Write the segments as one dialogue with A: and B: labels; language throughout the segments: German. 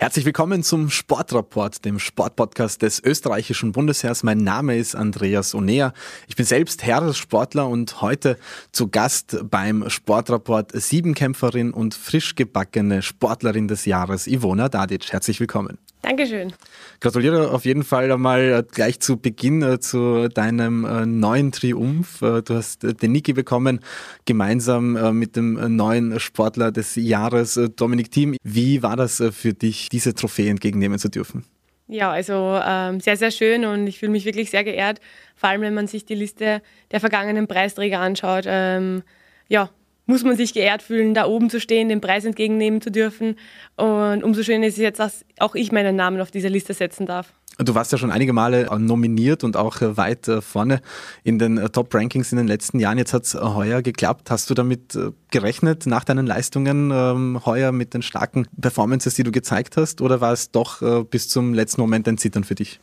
A: Herzlich willkommen zum Sportrapport, dem Sportpodcast des österreichischen Bundesheers. Mein Name ist Andreas Onea. Ich bin selbst Heeressportler und heute zu Gast beim Sportrapport Siebenkämpferin und frisch gebackene Sportlerin des Jahres, Ivona Dadic. Herzlich willkommen.
B: Dankeschön.
A: Gratuliere auf jeden Fall einmal gleich zu Beginn äh, zu deinem äh, neuen Triumph. Äh, du hast den Niki bekommen, gemeinsam mit dem neuen Sportler des Jahres, Dominik Thiem. Wie war das für dich, diese Trophäe entgegennehmen zu dürfen?
B: Ja, also ähm, sehr, sehr schön und ich fühle mich wirklich sehr geehrt, vor allem wenn man sich die Liste der vergangenen Preisträger anschaut. Ähm, ja, muss man sich geehrt fühlen, da oben zu stehen, den Preis entgegennehmen zu dürfen. Und umso schöner ist es jetzt, dass auch ich meinen Namen auf dieser Liste setzen darf.
A: Du warst ja schon einige Male nominiert und auch weit vorne in den Top-Rankings in den letzten Jahren. Jetzt hat es heuer geklappt. Hast du damit äh, gerechnet nach deinen Leistungen ähm, heuer mit den starken Performances, die du gezeigt hast? Oder war es doch äh, bis zum letzten Moment ein Zittern für dich?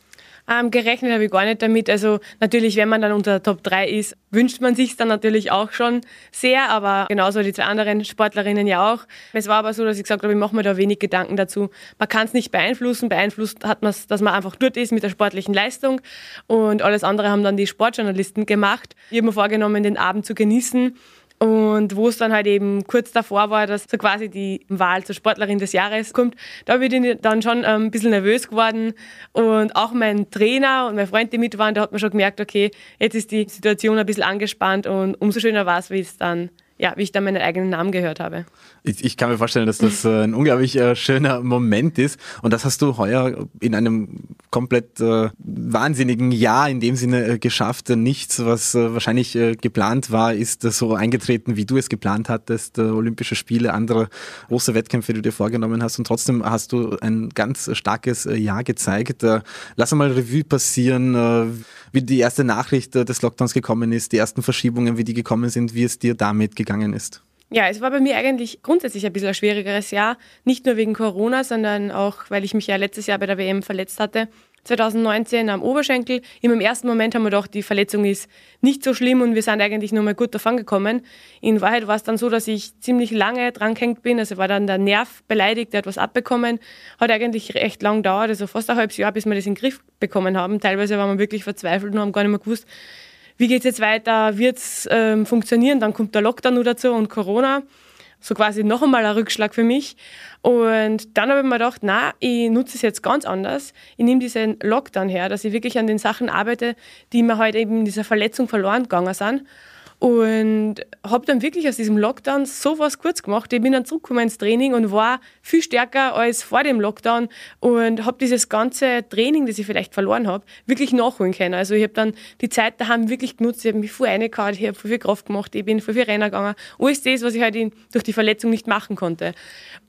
B: Ähm, gerechnet habe ich gar nicht damit. Also natürlich, wenn man dann unter der Top 3 ist, wünscht man sich dann natürlich auch schon sehr, aber genauso die zwei anderen Sportlerinnen ja auch. Es war aber so, dass ich gesagt habe, ich mache mir da wenig Gedanken dazu. Man kann es nicht beeinflussen. Beeinflusst hat man es, dass man einfach dort ist mit der sportlichen Leistung und alles andere haben dann die Sportjournalisten gemacht. Ich habe mir vorgenommen, den Abend zu genießen und wo es dann halt eben kurz davor war, dass so quasi die Wahl zur Sportlerin des Jahres kommt, da bin ich dann schon ähm, ein bisschen nervös geworden. Und auch mein Trainer und mein Freund, die mit waren, da hat man schon gemerkt, okay, jetzt ist die Situation ein bisschen angespannt und umso schöner war es, wie es dann ja, wie ich dann meinen eigenen Namen gehört habe.
A: Ich, ich kann mir vorstellen, dass das äh, ein unglaublich äh, schöner Moment ist. Und das hast du heuer in einem komplett äh, wahnsinnigen Jahr in dem Sinne äh, geschafft. Nichts, was äh, wahrscheinlich geplant war, ist so eingetreten, wie du es geplant hattest. Olympische Spiele, andere große Wettkämpfe, die du dir vorgenommen hast. Und trotzdem hast du ein ganz starkes Jahr gezeigt. lass mal Revue passieren, wie die erste Nachricht des Lockdowns gekommen ist, die ersten Verschiebungen, wie die gekommen sind, wie es dir damit gegangen gegangen ist?
B: Ja, es war bei mir eigentlich grundsätzlich ein bisschen ein schwierigeres Jahr. Nicht nur wegen Corona, sondern auch, weil ich mich ja letztes Jahr bei der WM verletzt hatte. 2019 am Oberschenkel. Im ersten Moment haben wir gedacht, die Verletzung ist nicht so schlimm und wir sind eigentlich nur mal gut davon gekommen. In Wahrheit war es dann so, dass ich ziemlich lange dran gehängt bin. Also war dann der Nerv beleidigt, der hat was abbekommen. Hat eigentlich recht lang gedauert, also fast ein halbes Jahr, bis wir das in den Griff bekommen haben. Teilweise waren wir wirklich verzweifelt und haben gar nicht mehr gewusst, wie geht es jetzt weiter, wird es ähm, funktionieren, dann kommt der Lockdown nur dazu und Corona. So quasi noch einmal ein Rückschlag für mich. Und dann habe ich mir gedacht, na, ich nutze es jetzt ganz anders. Ich nehme diesen Lockdown her, dass ich wirklich an den Sachen arbeite, die mir halt eben in dieser Verletzung verloren gegangen sind. Und habe dann wirklich aus diesem Lockdown so was kurz gemacht. Ich bin dann zurückgekommen ins Training und war viel stärker als vor dem Lockdown und habe dieses ganze Training, das ich vielleicht verloren habe, wirklich nachholen können. Also ich habe dann die Zeit daheim wirklich genutzt. Ich habe mich voll reingehauen, ich habe viel Kraft gemacht, ich bin voll viel Renner gegangen. Alles das, was ich halt durch die Verletzung nicht machen konnte.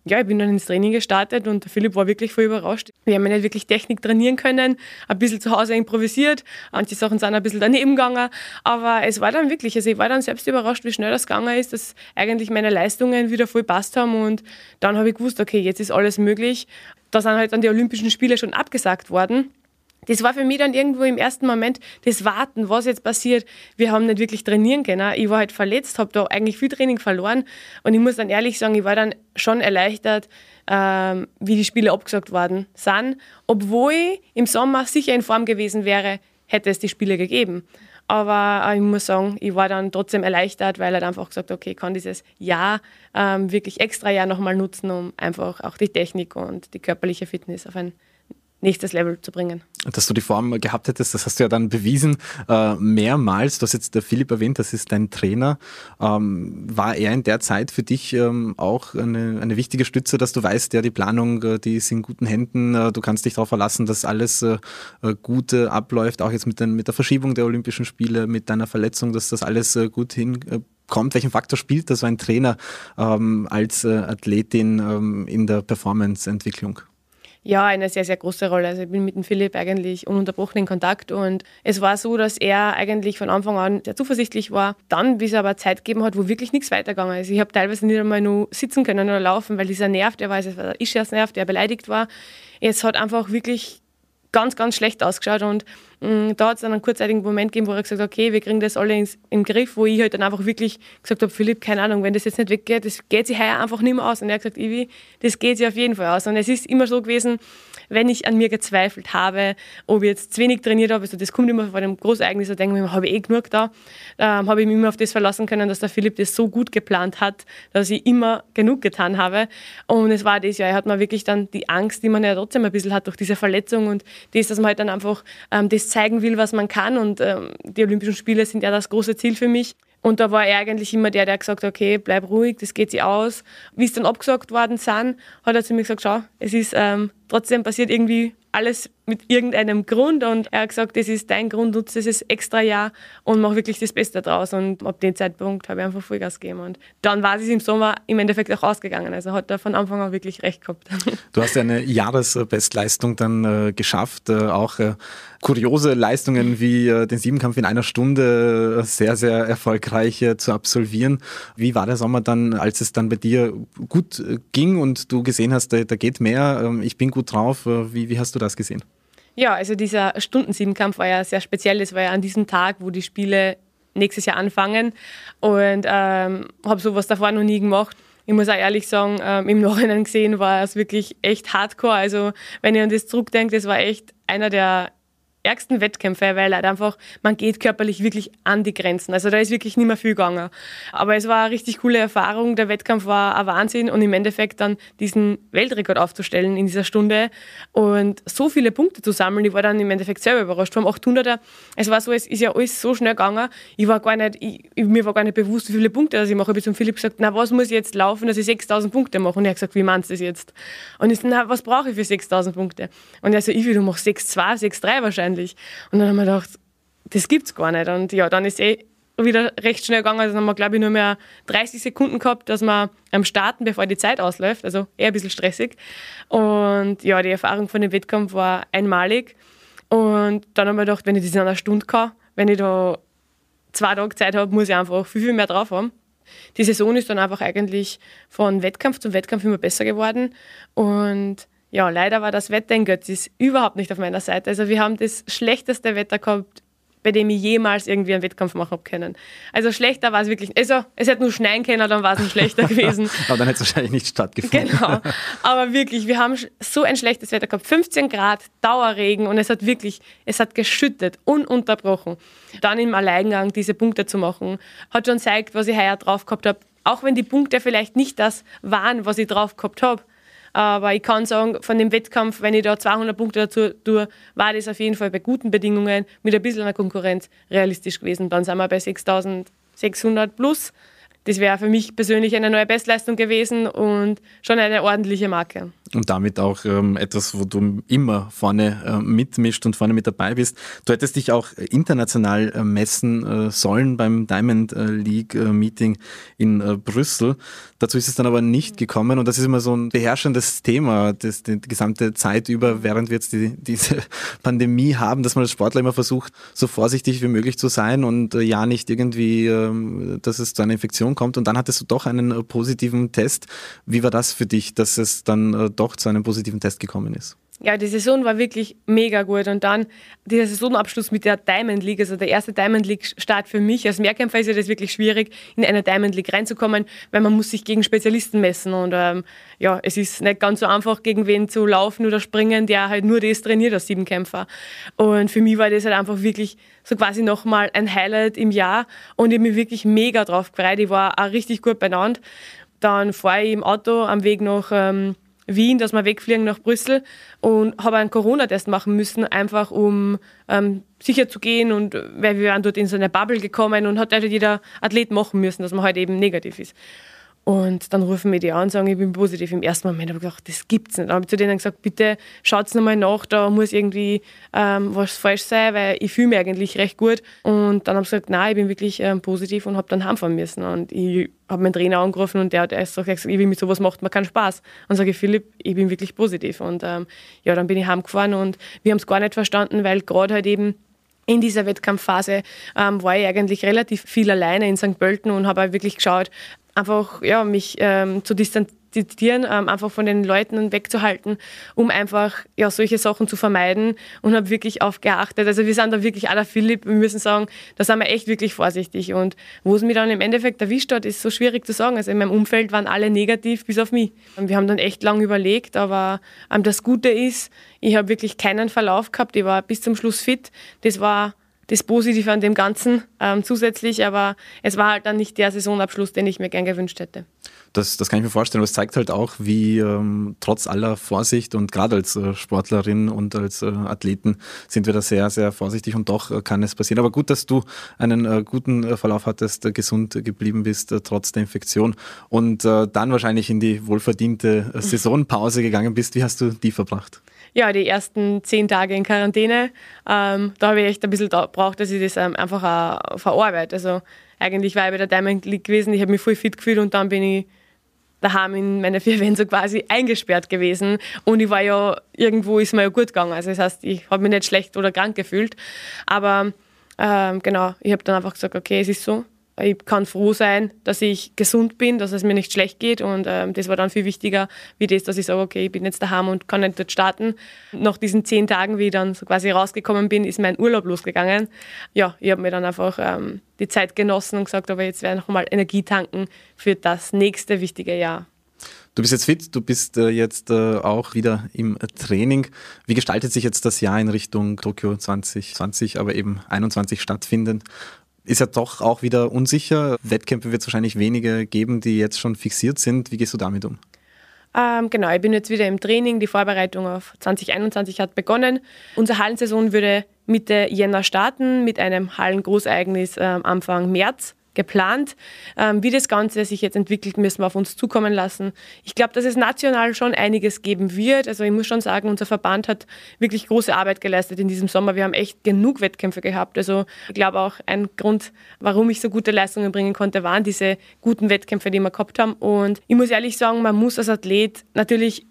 B: Ja, ich bin dann ins Training gestartet und der Philipp war wirklich voll überrascht. Wir haben ja nicht wirklich Technik trainieren können, ein bisschen zu Hause improvisiert, manche Sachen sind ein bisschen daneben gegangen, aber es war dann wirklich, also ich war dann selbst überrascht, wie schnell das gegangen ist, dass eigentlich meine Leistungen wieder voll passt haben und dann habe ich gewusst, okay, jetzt ist alles möglich. Da sind halt dann die Olympischen Spiele schon abgesagt worden. Das war für mich dann irgendwo im ersten Moment das Warten, was jetzt passiert. Wir haben nicht wirklich trainieren können. Ich war halt verletzt, habe da eigentlich viel Training verloren. Und ich muss dann ehrlich sagen, ich war dann schon erleichtert, ähm, wie die Spiele abgesagt worden sind. Obwohl ich im Sommer sicher in Form gewesen wäre, hätte es die Spiele gegeben. Aber ich muss sagen, ich war dann trotzdem erleichtert, weil er einfach gesagt hat, okay, ich kann dieses Jahr ähm, wirklich extra Jahr nochmal nutzen, um einfach auch die Technik und die körperliche Fitness auf ein nächstes Level zu bringen.
A: Dass du die Form gehabt hättest, das hast du ja dann bewiesen, äh, mehrmals. Du hast jetzt der Philipp erwähnt, das ist dein Trainer. Ähm, war er in der Zeit für dich ähm, auch eine, eine wichtige Stütze, dass du weißt, ja, die Planung, äh, die ist in guten Händen, äh, du kannst dich darauf verlassen, dass alles äh, äh, gut abläuft, auch jetzt mit, den, mit der Verschiebung der Olympischen Spiele, mit deiner Verletzung, dass das alles äh, gut hinkommt. Welchen Faktor spielt da so ein Trainer ähm, als Athletin ähm, in der Performance-Entwicklung?
B: Ja, eine sehr, sehr große Rolle. Also ich bin mit dem Philipp eigentlich ununterbrochen in Kontakt und es war so, dass er eigentlich von Anfang an sehr zuversichtlich war. Dann, bis er aber Zeit gegeben hat, wo wirklich nichts weitergegangen ist. Ich habe teilweise nicht einmal nur sitzen können oder laufen, weil dieser Nerv, der war, es war der Ischias-Nerv, der beleidigt war. Es hat einfach wirklich ganz, ganz schlecht ausgeschaut und mh, mm, da hat es dann einen kurzzeitigen Moment gegeben, wo er gesagt hat, okay, wir kriegen das alle ins, im Griff, wo ich halt dann einfach wirklich gesagt habe, Philipp, keine Ahnung, wenn das jetzt nicht weggeht, das geht sich heuer einfach nicht mehr aus. Und er hat gesagt, Ivi, das geht sich auf jeden Fall aus. Und es ist immer so gewesen, wenn ich an mir gezweifelt habe, ob ich jetzt zu wenig trainiert habe, also das kommt immer vor einem Großereignis, da denke ich mir, habe ich eh genug da, ähm, habe ich mich immer auf das verlassen können, dass der Philipp das so gut geplant hat, dass ich immer genug getan habe. Und es war das ja, er hat mir wirklich dann die Angst, die man ja trotzdem ein bisschen hat durch diese Verletzung und das, dass man halt dann einfach ähm, das zeigen will, was man kann. Und ähm, die Olympischen Spiele sind ja das große Ziel für mich. Und da war er eigentlich immer der, der gesagt hat, okay, bleib ruhig, das geht sich aus. Wie es dann abgesagt worden sind, hat er zu mir gesagt, schau, es ist ähm, trotzdem passiert irgendwie alles mit irgendeinem Grund und er hat gesagt, das ist dein Grund, nutze dieses extra Jahr und mach wirklich das Beste draus und ab dem Zeitpunkt habe ich einfach Vollgas gegeben und dann war es im Sommer im Endeffekt auch ausgegangen, also hat er von Anfang an wirklich recht gehabt.
A: Du hast ja eine Jahresbestleistung dann äh, geschafft, äh, auch äh, kuriose Leistungen wie äh, den Siebenkampf in einer Stunde äh, sehr, sehr erfolgreich äh, zu absolvieren. Wie war der Sommer dann, als es dann bei dir gut ging und du gesehen hast, da, da geht mehr, ähm, ich bin gut drauf, wie, wie hast du das gesehen?
B: Ja, also dieser Stundensiebenkampf war ja sehr speziell. Es war ja an diesem Tag, wo die Spiele nächstes Jahr anfangen. Und ähm, habe sowas davor noch nie gemacht. Ich muss auch ehrlich sagen, ähm, im Nachhinein gesehen war es wirklich echt hardcore. Also wenn ich an das zurückdenke, das war echt einer der ärgsten Wettkämpfe, weil halt einfach, man geht körperlich wirklich an die Grenzen. Also da ist wirklich nicht mehr viel gegangen. Aber es war eine richtig coole Erfahrung. Der Wettkampf war ein Wahnsinn und im Endeffekt dann diesen Weltrekord aufzustellen in dieser Stunde und so viele Punkte zu sammeln. Ich war dann im Endeffekt selber überrascht. Vom 800er, es war so, es ist ja alles so schnell gegangen. Ich war gar nicht, ich, mir war gar nicht bewusst, wie viele Punkte das ich mache. Ich habe zum Philipp gesagt, na, was muss ich jetzt laufen, dass ich 6000 Punkte mache? Und er hat gesagt, wie meinst du das jetzt? Und ich so, na, was brauche ich für 6000 Punkte? Und er so, ich will, du machst 6,2, 6,3 wahrscheinlich wahrscheinlich. Und dann haben wir gedacht, das gibt's gar nicht. Und ja, dann ist eh wieder recht schnell gegangen. Also dann haben wir, glaube ich, nur mehr 30 Sekunden gehabt, dass wir am Starten, bevor die Zeit ausläuft. Also eher ein bisschen stressig. Und ja, die Erfahrung von dem Wettkampf war einmalig. Und dann haben wir gedacht, wenn ich das in einer Stunde kann, wenn ich da zwei Tage Zeit habe, muss ich einfach viel, viel mehr drauf haben. Die Saison ist dann einfach eigentlich von Wettkampf zu Wettkampf immer besser geworden. Und ja, leider war das Wetter in Götzis überhaupt nicht auf meiner Seite. Also wir haben das schlechteste Wetter gehabt, bei dem ich jemals irgendwie einen Wettkampf machen habe können. Also schlechter war es wirklich. Also es hätte nur schneien können, dann war es nicht schlechter gewesen.
A: Aber dann hätte es wahrscheinlich nicht stattgefunden.
B: Genau. Aber wirklich, wir haben so ein schlechtes Wetter gehabt. 15 Grad, Dauerregen und es hat wirklich, es hat geschüttet, ununterbrochen. Dann im Alleingang diese Punkte zu machen, hat schon gezeigt, was ich heuer drauf gehabt habe. Auch wenn die Punkte vielleicht nicht das waren, was ich drauf gehabt habe. Aber ich kann sagen, von dem Wettkampf, wenn ich da 200 Punkte dazu tue, war das auf jeden Fall bei guten Bedingungen mit ein bisschen einer Konkurrenz realistisch gewesen. Dann sind wir bei 6600 plus. Das wäre für mich persönlich eine neue Bestleistung gewesen und schon eine ordentliche Marke
A: und damit auch ähm, etwas, wo du immer vorne äh, mitmischt und vorne mit dabei bist. Du hättest dich auch international äh, messen äh, sollen beim Diamond äh, League äh, Meeting in äh, Brüssel. Dazu ist es dann aber nicht gekommen und das ist immer so ein beherrschendes Thema, das die, die gesamte Zeit über, während wir jetzt die, diese Pandemie haben, dass man als Sportler immer versucht, so vorsichtig wie möglich zu sein und ja nicht irgendwie, ähm, dass es zu einer Infektion kommt. Und dann hattest du doch einen positiven Test. Wie war das für dich, dass es dann doch zu einem positiven Test gekommen ist.
B: Ja, die Saison war wirklich mega gut. Und dann dieser Saisonabschluss mit der Diamond League, also der erste Diamond League-Start für mich. Als Mehrkämpfer ist ja das wirklich schwierig, in eine Diamond League reinzukommen, weil man muss sich gegen Spezialisten messen. Und ähm, ja, es ist nicht ganz so einfach, gegen wen zu laufen oder springen, der halt nur das trainiert als Siebenkämpfer. Und für mich war das halt einfach wirklich so quasi nochmal ein Highlight im Jahr. Und ich habe mich wirklich mega drauf gefreut. Ich war auch richtig gut benannt. Dann fahre ich im Auto am Weg nach... Ähm, Wien, dass wir wegfliegen nach Brüssel und habe einen Corona-Test machen müssen, einfach um ähm, sicher zu gehen und weil wir waren dort in so eine Bubble gekommen und hat halt jeder Athlet machen müssen, dass man halt eben negativ ist. Und dann rufen mir die an und sagen, ich bin positiv. Im ersten Moment habe ich gedacht, das gibt's nicht. Dann habe ich zu denen gesagt, bitte schaut nochmal nach, da muss irgendwie ähm, was falsch sein, weil ich fühle mich eigentlich recht gut. Und dann habe ich gesagt, nein, ich bin wirklich ähm, positiv und habe dann heimfahren müssen. Und ich habe meinen Trainer angerufen und der hat erst gesagt, ich will mit sowas macht man keinen Spaß. Und sage ich, Philipp, ich bin wirklich positiv. Und ähm, ja, dann bin ich heimgefahren und wir haben es gar nicht verstanden, weil gerade halt eben in dieser Wettkampfphase ähm, war ich eigentlich relativ viel alleine in St. Pölten und habe wirklich geschaut, einfach ja, mich ähm, zu zitieren, ähm, einfach von den Leuten wegzuhalten, um einfach ja, solche Sachen zu vermeiden und habe wirklich auf geachtet. Also wir sind da wirklich aller Philipp, wir müssen sagen, da sind wir echt wirklich vorsichtig. Und wo es mich dann im Endeffekt erwischt hat, ist so schwierig zu sagen. Also in meinem Umfeld waren alle negativ, bis auf mich. Und wir haben dann echt lange überlegt, aber ähm, das Gute ist, ich habe wirklich keinen Verlauf gehabt, ich war bis zum Schluss fit. Das war das Positive an dem Ganzen ähm, zusätzlich, aber es war halt dann nicht der Saisonabschluss, den ich mir gern gewünscht hätte.
A: Das, das kann ich mir vorstellen, aber es zeigt halt auch, wie ähm, trotz aller Vorsicht und gerade als äh, Sportlerin und als äh, Athleten sind wir da sehr, sehr vorsichtig und doch äh, kann es passieren. Aber gut, dass du einen äh, guten äh, Verlauf hattest, äh, gesund geblieben bist, trotz der Infektion und dann wahrscheinlich in die wohlverdiente Saisonpause gegangen bist. Wie hast du die verbracht?
B: Ja, die ersten zehn Tage in Quarantäne, ähm, da habe ich echt ein bisschen gebraucht, dass ich das ähm, einfach auch verarbeite. Also eigentlich war ich bei der Diamond League gewesen, ich habe mich voll fit gefühlt und dann bin ich daheim in meine vier Wände so quasi eingesperrt gewesen. Und ich war ja, irgendwo ist mir ja gut gegangen. Also das heißt, ich habe mich nicht schlecht oder krank gefühlt, aber ähm, genau, ich habe dann einfach gesagt, okay, es ist so, ich kann froh sein, dass ich gesund bin, dass es mir nicht schlecht geht. Und ähm, das war dann viel wichtiger, wie das, dass ich sage, okay, ich bin jetzt daheim und kann nicht dort starten. Nach diesen zehn Tagen, wie ich dann so quasi rausgekommen bin, ist mein Urlaub losgegangen. Ja, ich habe mir dann einfach ähm, die Zeit genossen und gesagt, aber jetzt werde ich noch mal Energie tanken für das nächste wichtige Jahr.
A: Du bist jetzt fit, du bist äh, jetzt äh, auch wieder im Training. Wie gestaltet sich jetzt das Jahr in Richtung Tokio 2020, aber eben 21 stattfindend? Ist ja doch auch wieder unsicher. Wettkämpfe wird es wahrscheinlich wenige geben, die jetzt schon fixiert sind. Wie gehst du damit um?
B: Ähm, genau, ich bin jetzt wieder im Training. Die Vorbereitung auf 2021 hat begonnen. Unsere Hallensaison würde Mitte Jänner starten mit einem Hallengroßereignis äh, Anfang März geplant. Ähm, wie das Ganze sich jetzt entwickelt, müssen wir auf uns zukommen lassen. Ich glaube, dass es national schon einiges geben wird. Also ich muss schon sagen, unser Verband hat wirklich große Arbeit geleistet in diesem Sommer. Wir haben echt genug Wettkämpfe gehabt. Also ich glaube auch ein Grund, warum ich so gute Leistungen bringen konnte, waren diese guten Wettkämpfe, die wir gehabt haben. Und ich muss ehrlich sagen, man muss als Athlet natürlich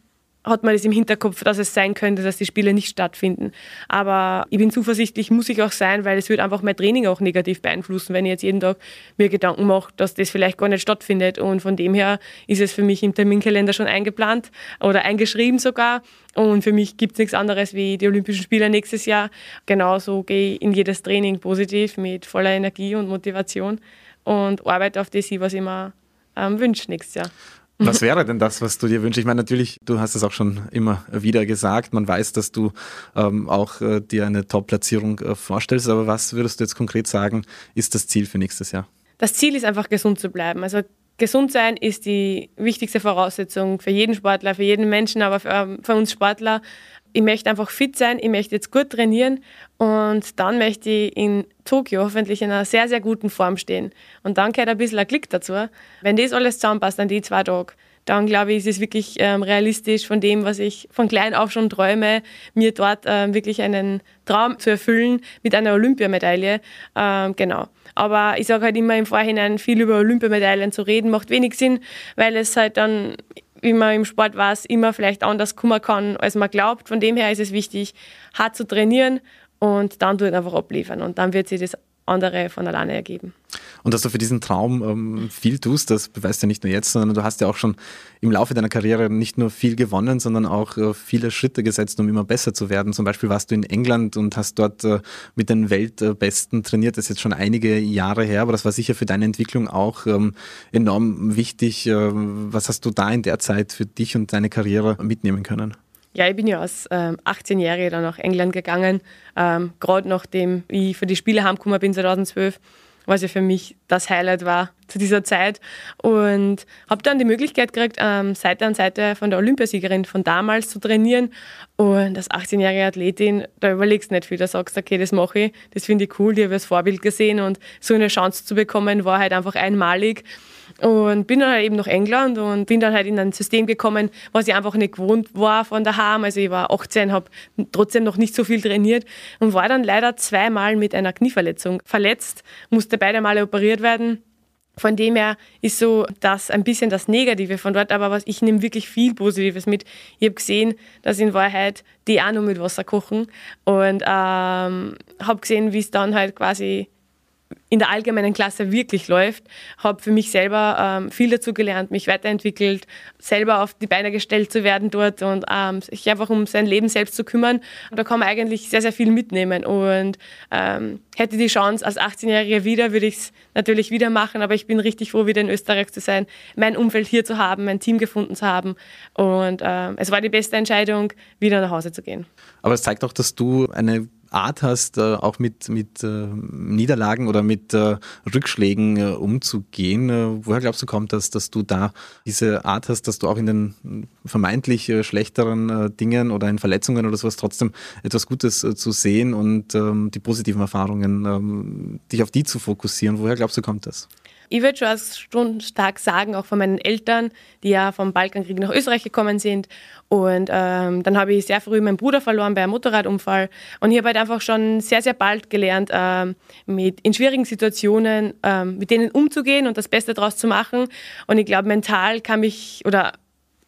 B: hat man das im Hinterkopf, dass es sein könnte, dass die Spiele nicht stattfinden. Aber ich bin zuversichtlich, muss ich auch sein, weil es wird einfach mein Training auch negativ beeinflussen, wenn ich jetzt jeden Tag mir Gedanken mache, dass das vielleicht gar nicht stattfindet. Und von dem her ist es für mich im Terminkalender schon eingeplant oder eingeschrieben sogar. Und für mich gibt es nichts anderes wie die Olympischen Spiele nächstes Jahr. Genauso gehe ich in jedes Training positiv mit voller Energie und Motivation und arbeite auf das, was ich mir ähm, wünsche nächstes Jahr.
A: Was wäre denn das, was du dir wünschst? Ich meine, natürlich, du hast es auch schon immer wieder gesagt, man weiß, dass du ähm, auch äh, dir eine Top-Platzierung äh, vorstellst, aber was würdest du jetzt konkret sagen, ist das Ziel für nächstes Jahr?
B: Das Ziel ist einfach gesund zu bleiben. Also gesund sein ist die wichtigste Voraussetzung für jeden Sportler, für jeden Menschen, aber für, für uns Sportler ich möchte einfach fit sein, ich möchte jetzt gut trainieren und dann möchte ich in Tokio hoffentlich in einer sehr, sehr guten Form stehen. Und dann gehört ein bisschen ein Klick dazu. Wenn das alles zusammenpasst an die zwei Tage, dann glaube ich, ist es wirklich ähm, realistisch von dem, was ich von klein auf schon träume, mir dort ähm, wirklich einen Traum zu erfüllen mit einer Olympiamedaille. Ähm, genau. Aber ich sage halt immer im Vorhinein, viel über Olympiamedaillen zu reden, macht wenig Sinn, weil es halt dann wie man im Sport weiß, immer vielleicht anders kommen kann, als man glaubt. Von dem her ist es wichtig, hart zu trainieren und dann tut einfach abliefern. Und dann wird sich das andere von alleine ergeben.
A: Und dass du für diesen Traum ähm, viel tust, das beweist ja nicht nur jetzt, sondern du hast ja auch schon im Laufe deiner Karriere nicht nur viel gewonnen, sondern auch äh, viele Schritte gesetzt, um immer besser zu werden. Zum Beispiel warst du in England und hast dort äh, mit den Weltbesten trainiert. Das ist jetzt schon einige Jahre her, aber das war sicher für deine Entwicklung auch ähm, enorm wichtig. Äh, was hast du da in der Zeit für dich und deine Karriere mitnehmen können?
B: Ja, ich bin ja als ähm, 18-Jährige dann nach England gegangen, ähm, gerade nachdem ich für die Spiele heimgekommen bin 2012, was ja für mich das Highlight war zu dieser Zeit. Und habe dann die Möglichkeit gekriegt, ähm, Seite an Seite von der Olympiasiegerin von damals zu trainieren. Und als 18-jährige Athletin, da überlegst du nicht viel, da sagst du, okay, das mache ich, das finde ich cool, die habe ich als Vorbild gesehen und so eine Chance zu bekommen, war halt einfach einmalig. Und bin dann halt eben nach England und bin dann halt in ein System gekommen, was ich einfach nicht gewohnt war von daheim. Also ich war 18, habe trotzdem noch nicht so viel trainiert und war dann leider zweimal mit einer Knieverletzung verletzt, musste beide Male operiert werden. Von dem her ist so das ein bisschen das Negative von dort, aber was ich nehme wirklich viel Positives mit. Ich habe gesehen, dass in Wahrheit die auch nur mit Wasser kochen und ähm, habe gesehen, wie es dann halt quasi in der allgemeinen Klasse wirklich läuft. Habe für mich selber ähm, viel dazu gelernt, mich weiterentwickelt, selber auf die Beine gestellt zu werden dort und ähm, sich einfach um sein Leben selbst zu kümmern. Und da kann man eigentlich sehr, sehr viel mitnehmen. Und ähm, hätte die Chance als 18-Jährige wieder, würde ich es natürlich wieder machen. Aber ich bin richtig froh, wieder in Österreich zu sein, mein Umfeld hier zu haben, mein Team gefunden zu haben. Und ähm, es war die beste Entscheidung, wieder nach Hause zu gehen.
A: Aber es zeigt auch, dass du eine Art hast, äh, auch mit, mit äh, Niederlagen oder mit äh, Rückschlägen umzugehen. Woher glaubst du kommt das, dass du da diese Art hast, dass du auch in den vermeintlich schlechteren Dingen oder in Verletzungen oder sowas trotzdem etwas Gutes zu sehen und ähm, die positiven Erfahrungen, ähm, dich auf die zu fokussieren? Woher glaubst du kommt das?
B: Ich würde schon stark sagen, auch von meinen Eltern, die ja vom Balkankrieg nach Österreich gekommen sind. Und ähm, dann habe ich sehr früh meinen Bruder verloren bei einem Motorradunfall. Und ich habe halt einfach schon sehr, sehr bald gelernt, ähm, mit in schwierigen Situationen ähm, mit denen umzugehen und das Beste daraus zu machen. Und ich glaube, mental kann mich oder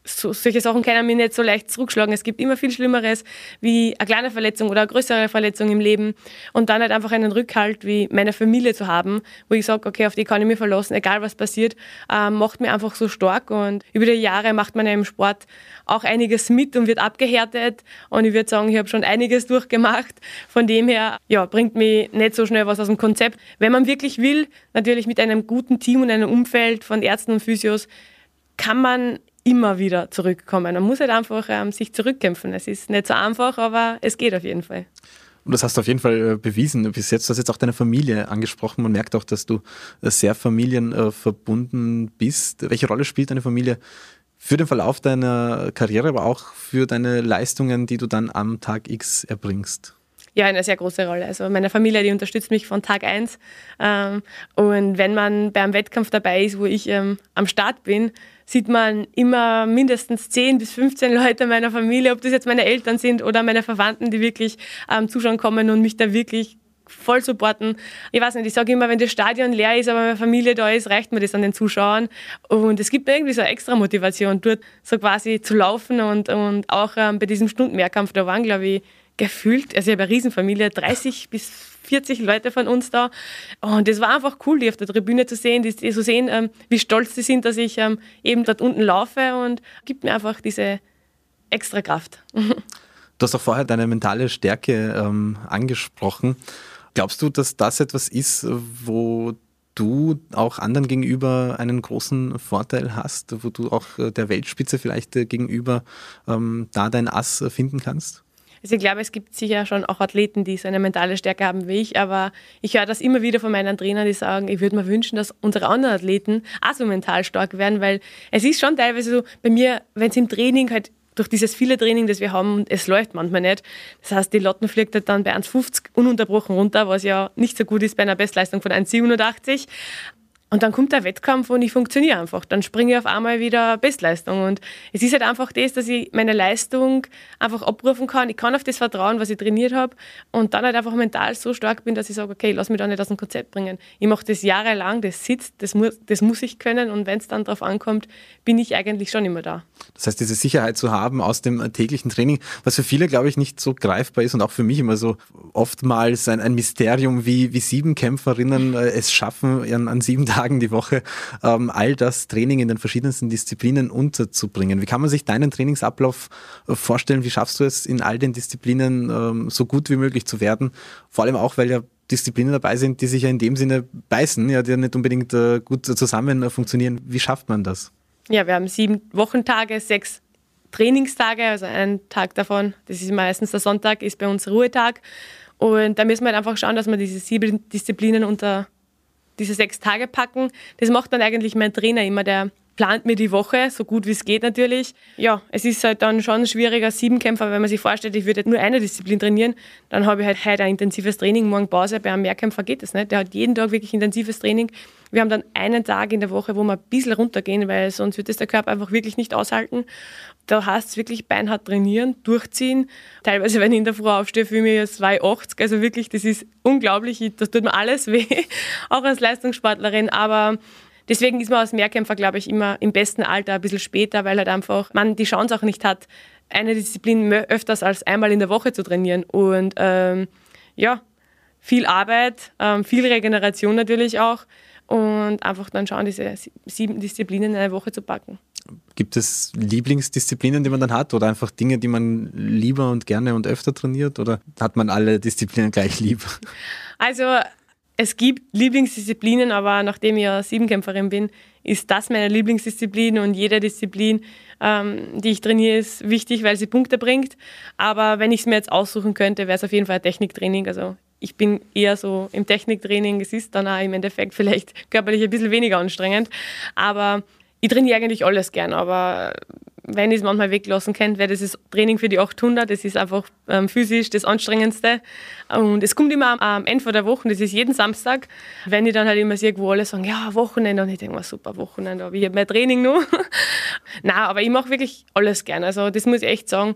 B: so, solche Sachen können mich nicht so leicht zurückschlagen. Es gibt immer viel Schlimmeres wie eine kleine Verletzung oder eine größere Verletzung im Leben und dann halt einfach einen Rückhalt wie meine Familie zu haben, wo ich sage, okay, auf die kann ich mich verlassen, egal was passiert, äh, macht mir einfach so stark und über die Jahre macht man ja im Sport auch einiges mit und wird abgehärtet und ich würde sagen, ich habe schon einiges durchgemacht. Von dem her, ja, bringt mich nicht so schnell was aus dem Konzept. Wenn man wirklich will, natürlich mit einem guten Team und einem Umfeld von Ärzten und Physios, kann man immer wieder zurückkommen. Man muss halt einfach ähm, sich zurückkämpfen. Es ist nicht so einfach, aber es geht auf jeden Fall.
A: Und das hast du auf jeden Fall äh, bewiesen bis jetzt. Du hast jetzt auch deine Familie angesprochen. Man merkt auch, dass du äh, sehr familienverbunden bist. Welche Rolle spielt deine Familie für den Verlauf deiner Karriere, aber auch für deine Leistungen, die du dann am Tag X erbringst?
B: Ja, eine sehr große Rolle. Also meine Familie, die unterstützt mich von Tag eins. Ähm, und wenn man beim Wettkampf dabei ist, wo ich ähm, am Start bin, sieht man immer mindestens 10 bis 15 Leute meiner Familie, ob das jetzt meine Eltern sind oder meine Verwandten, die wirklich ähm, zuschauen kommen und mich da wirklich voll supporten. Ich weiß nicht, ich sage immer, wenn das Stadion leer ist, aber meine Familie da ist, reicht mir das an den Zuschauern. Und es gibt irgendwie so eine extra Motivation, dort so quasi zu laufen und, und auch ähm, bei diesem Stundenmehrkampf, da waren, glaube ich, gefühlt, also ich habe eine Riesenfamilie, 30 bis 40 Leute von uns da. Und das war einfach cool, die auf der Tribüne zu sehen, die, die zu sehen, ähm, wie stolz sie sind, dass ich ähm, eben dort unten laufe und gibt mir einfach diese extra Kraft.
A: Du hast auch vorher deine mentale Stärke ähm, angesprochen. Glaubst du, dass das etwas ist, wo du auch anderen gegenüber einen großen Vorteil hast, wo du auch äh, der Weltspitze vielleicht äh, gegenüber ähm, da dein Ass finden kannst?
B: Also ich glaube, es gibt sicher schon auch Athleten, die so eine mentale Stärke haben wie ich, aber ich höre das immer wieder von meinen Trainern, die sagen, ich würde mir wünschen, dass unsere anderen Athleten auch so mental stark werden, weil es ist schon teilweise so, bei mir, wenn es im Training halt durch dieses viele Training, das wir haben, es läuft manchmal nicht. Das heißt, die Lotten fliegt halt dann bei 1,50 ununterbrochen runter, was ja nicht so gut ist bei einer Bestleistung von 1,87. Und dann kommt der Wettkampf und ich funktioniere einfach. Dann springe ich auf einmal wieder Bestleistung. Und es ist halt einfach das, dass ich meine Leistung einfach abrufen kann. Ich kann auf das vertrauen, was ich trainiert habe. Und dann halt einfach mental so stark bin, dass ich sage, okay, lass mich da nicht aus dem Konzept bringen. Ich mache das jahrelang, das sitzt, das muss, das muss ich können. Und wenn es dann darauf ankommt, bin ich eigentlich schon immer da.
A: Das heißt, diese Sicherheit zu haben aus dem täglichen Training, was für viele, glaube ich, nicht so greifbar ist und auch für mich immer so oftmals ein, ein Mysterium, wie, wie sieben Kämpferinnen äh, es schaffen, an, an sieben Tagen Tagen die Woche, ähm, all das Training in den verschiedensten Disziplinen unterzubringen. Wie kann man sich deinen Trainingsablauf äh, vorstellen? Wie schaffst du es, in all den Disziplinen ähm, so gut wie möglich zu werden? Vor allem auch, weil ja Disziplinen dabei sind, die sich ja in dem Sinne beißen, ja, die ja nicht unbedingt äh, gut zusammen äh, funktionieren. Wie schafft man das?
B: Ja, wir haben sieben Wochentage, sechs Trainingstage, also ein Tag davon, das ist meistens der Sonntag, ist bei uns Ruhetag. Und da müssen wir halt einfach schauen, dass wir diese sieben Disziplinen unter diese sechs Tage packen. Das macht dann eigentlich mein Trainer immer, der plant mir die Woche, so gut wie es geht natürlich. Ja, es ist halt dann schon schwieriger, Siebenkämpfer, wenn man sich vorstellt, ich würde nur eine Disziplin trainieren, dann habe ich halt heute ein intensives Training, morgen Pause. Bei einem Mehrkämpfer geht das nicht. Der hat jeden Tag wirklich intensives Training. Wir haben dann einen Tag in der Woche, wo wir ein bisschen runtergehen, weil sonst wird das der Körper einfach wirklich nicht aushalten. Da heißt es wirklich beinhart trainieren, durchziehen. Teilweise, wenn ich in der Früh aufstehe, fühle ich mich 2,80. Also wirklich, das ist unglaublich. Das tut mir alles weh, auch als Leistungssportlerin. Aber deswegen ist man als Mehrkämpfer, glaube ich, immer im besten Alter ein bisschen später, weil halt einfach man die Chance auch nicht hat, eine Disziplin öfters als einmal in der Woche zu trainieren. Und ähm, ja, viel Arbeit, ähm, viel Regeneration natürlich auch und einfach dann schauen, diese sieben Disziplinen in einer Woche zu packen.
A: Gibt es Lieblingsdisziplinen, die man dann hat oder einfach Dinge, die man lieber und gerne und öfter trainiert oder hat man alle Disziplinen gleich lieb?
B: Also es gibt Lieblingsdisziplinen, aber nachdem ich ja Siebenkämpferin bin, ist das meine Lieblingsdisziplin und jede Disziplin, ähm, die ich trainiere, ist wichtig, weil sie Punkte bringt. Aber wenn ich es mir jetzt aussuchen könnte, wäre es auf jeden Fall Techniktraining. Also ich bin eher so im Techniktraining. Es ist dann auch im Endeffekt vielleicht körperlich ein bisschen weniger anstrengend. Aber ich trainiere eigentlich alles gern. Aber wenn ich es manchmal weglassen könnte, wäre das das Training für die 800. Das ist einfach ähm, physisch das Anstrengendste. Und es kommt immer am Ende der Woche, das ist jeden Samstag, wenn ich dann halt immer sehe, wo alle sagen, ja, Wochenende. Und ich denke mir, super, Wochenende, aber ich habe mein Training noch. Nein, aber ich mache wirklich alles gern. Also das muss ich echt sagen.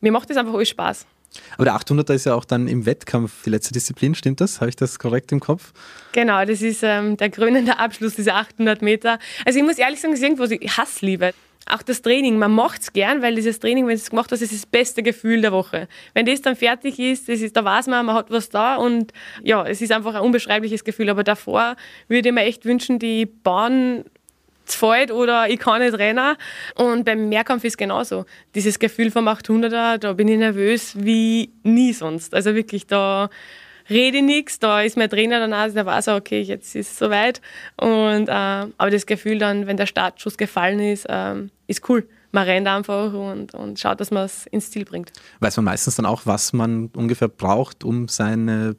B: Mir macht das einfach alles Spaß.
A: Aber der 800er ist ja auch dann im Wettkampf die letzte Disziplin, stimmt das? Habe ich das korrekt im Kopf?
B: Genau, das ist ähm, der krönende Abschluss dieser 800 Meter. Also ich muss ehrlich sagen, das ist irgendwo ich Hassliebe. Auch das Training, man macht es gern, weil dieses Training, wenn es gemacht hast, ist das beste Gefühl der Woche. Wenn das dann fertig ist, das ist da weiß man, man hat was da und ja, es ist einfach ein unbeschreibliches Gefühl. Aber davor würde ich mir echt wünschen, die Bahn es fällt oder ich kann nicht rennen. Und beim Mehrkampf ist genauso. Dieses Gefühl vom 800er, da bin ich nervös wie nie sonst. Also wirklich, da rede ich nichts, da ist mein Trainer danach, der weiß auch, okay, jetzt ist es soweit. Und, äh, aber das Gefühl dann, wenn der Startschuss gefallen ist, äh, ist cool. Man rennt einfach und, und schaut, dass man es ins Ziel bringt.
A: Weiß man meistens dann auch, was man ungefähr braucht, um seine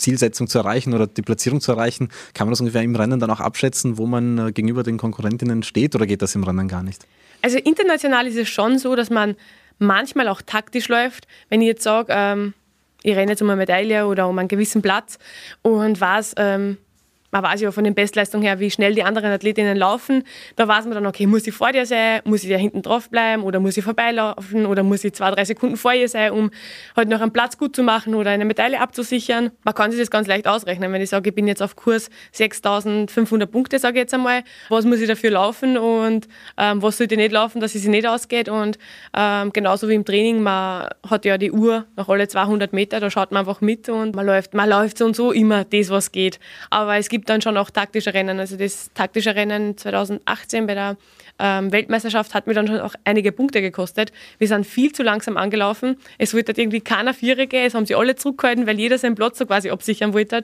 A: Zielsetzung zu erreichen oder die Platzierung zu erreichen, kann man das ungefähr im Rennen dann auch abschätzen, wo man äh, gegenüber den Konkurrentinnen steht oder geht das im Rennen gar nicht?
B: Also international ist es schon so, dass man manchmal auch taktisch läuft. Wenn ich jetzt sage, ähm, ich renne jetzt um eine Medaille oder um einen gewissen Platz und weiß, ähm, man weiß ja von den Bestleistungen her, wie schnell die anderen Athletinnen laufen. Da weiß man dann, okay, muss ich vor dir sein, muss ich da hinten drauf bleiben oder muss ich vorbeilaufen oder muss ich zwei, drei Sekunden vor ihr sein, um halt noch einen Platz gut zu machen oder eine Medaille abzusichern. Man kann sich das ganz leicht ausrechnen. Wenn ich sage, ich bin jetzt auf Kurs 6500 Punkte, sage ich jetzt einmal, was muss ich dafür laufen und ähm, was sollte nicht laufen, dass es sich nicht ausgeht. Und ähm, genauso wie im Training, man hat ja die Uhr nach alle 200 Meter, da schaut man einfach mit und man läuft, man läuft so und so immer das, was geht. Aber es gibt gibt dann schon auch taktische Rennen. Also das taktische Rennen 2018 bei der ähm, Weltmeisterschaft hat mir dann schon auch einige Punkte gekostet. Wir sind viel zu langsam angelaufen. Es wollte irgendwie keiner Vierige, es haben sie alle zurückgehalten, weil jeder seinen Platz so quasi absichern wollte.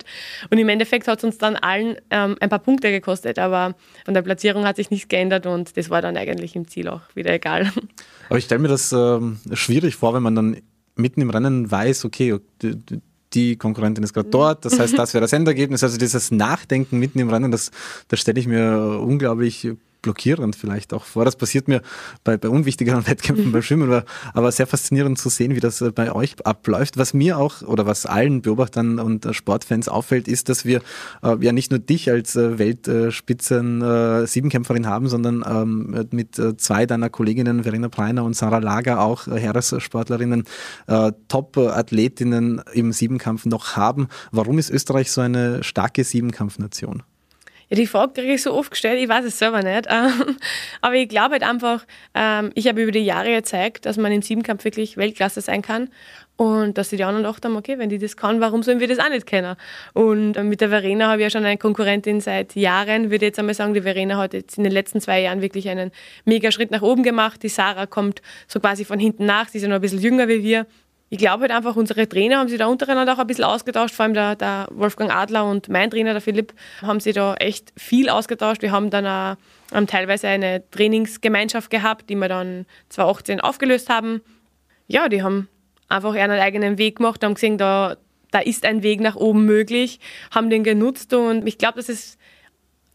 B: Und im Endeffekt hat es uns dann allen ähm, ein paar Punkte gekostet, aber von der Platzierung hat sich nichts geändert und das war dann eigentlich im Ziel auch wieder egal.
A: Aber ich stelle mir das ähm, schwierig vor, wenn man dann mitten im Rennen weiß, okay, die Konkurrentin ist gerade dort, das heißt, das wäre das Endergebnis. Also dieses Nachdenken mitten im Rennen, das, das stelle ich mir unglaublich blockierend vielleicht auch vor. Das passiert mir bei, bei unwichtigeren Wettkämpfen beim Schwimmen, aber, aber sehr faszinierend zu sehen, wie das äh, bei euch abläuft. Was mir auch oder was allen Beobachtern und äh, Sportfans auffällt, ist, dass wir äh, ja nicht nur dich als äh, Weltspitzen äh, haben, sondern ähm, mit äh, zwei deiner Kolleginnen, Verena Preiner und Sarah Lager, auch äh, Heeressportlerinnen, Top-Athletinnen im Siebenkampf noch haben. Warum ist Österreich so eine starke Siebenkampfnation?
B: Ja, die Frage kriege ich so oft gestellt, ich weiß es selber nicht. Ähm, aber ich glaube halt einfach, ähm, ich habe über die Jahre gezeigt, dass man im Siebenkampf wirklich Weltklasse sein kann. Und dass sie die anderen gedacht haben, okay, wenn die das kann, warum sollen wir das auch nicht kennen? Und äh, mit der Verena habe ich ja schon eine Konkurrentin seit Jahren, würde ich jetzt einmal sagen. Die Verena hat jetzt in den letzten zwei Jahren wirklich einen mega Schritt nach oben gemacht. Die Sarah kommt so quasi von hinten nach, sie ist ja noch ein bisschen jünger wie wir ich glaube halt einfach, unsere Trainer haben sich da untereinander auch ein bisschen ausgetauscht, vor allem der, der, Wolfgang Adler und mein Trainer, der Philipp, haben sich da echt viel ausgetauscht. Wir haben dann auch, haben teilweise eine Trainingsgemeinschaft gehabt, die wir dann 2018 aufgelöst haben. Ja, die haben einfach ihren eigenen Weg gemacht, haben gesehen, da, da ist ein Weg nach oben möglich, haben den genutzt und ich glaube, dass es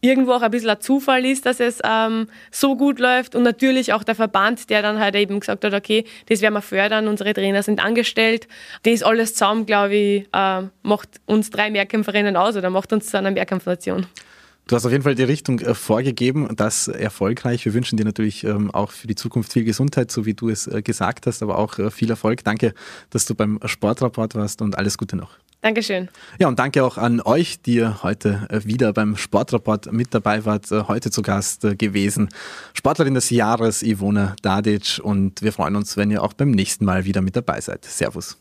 B: irgendwo auch ein bisschen ein Zufall ist, dass es ähm, so gut läuft und natürlich auch der Verband, der dann halt eben gesagt hat, okay, das werden wir fördern, unsere Trainer sind angestellt. Das alles zusammen, glaube ich, äh, macht uns drei Mehrkämpferinnen aus oder macht uns zu einer Mehrkampfnation.
A: Du hast auf jeden Fall die Richtung äh, vorgegeben, das erfolgreich. Wir wünschen dir natürlich ähm, auch für die Zukunft viel Gesundheit, so wie du es äh, gesagt hast, aber auch äh, viel Erfolg. Danke, dass du beim Sportrapport warst und alles Gute noch.
B: Dankeschön.
A: Ja, und danke auch an euch, die ihr heute äh, wieder beim Sportrapport mit dabei wart, äh, heute zu Gast äh, gewesen. Sportlerin des Jahres, Ivona Dadic. Und wir freuen uns, wenn ihr auch beim nächsten Mal wieder mit dabei seid. Servus.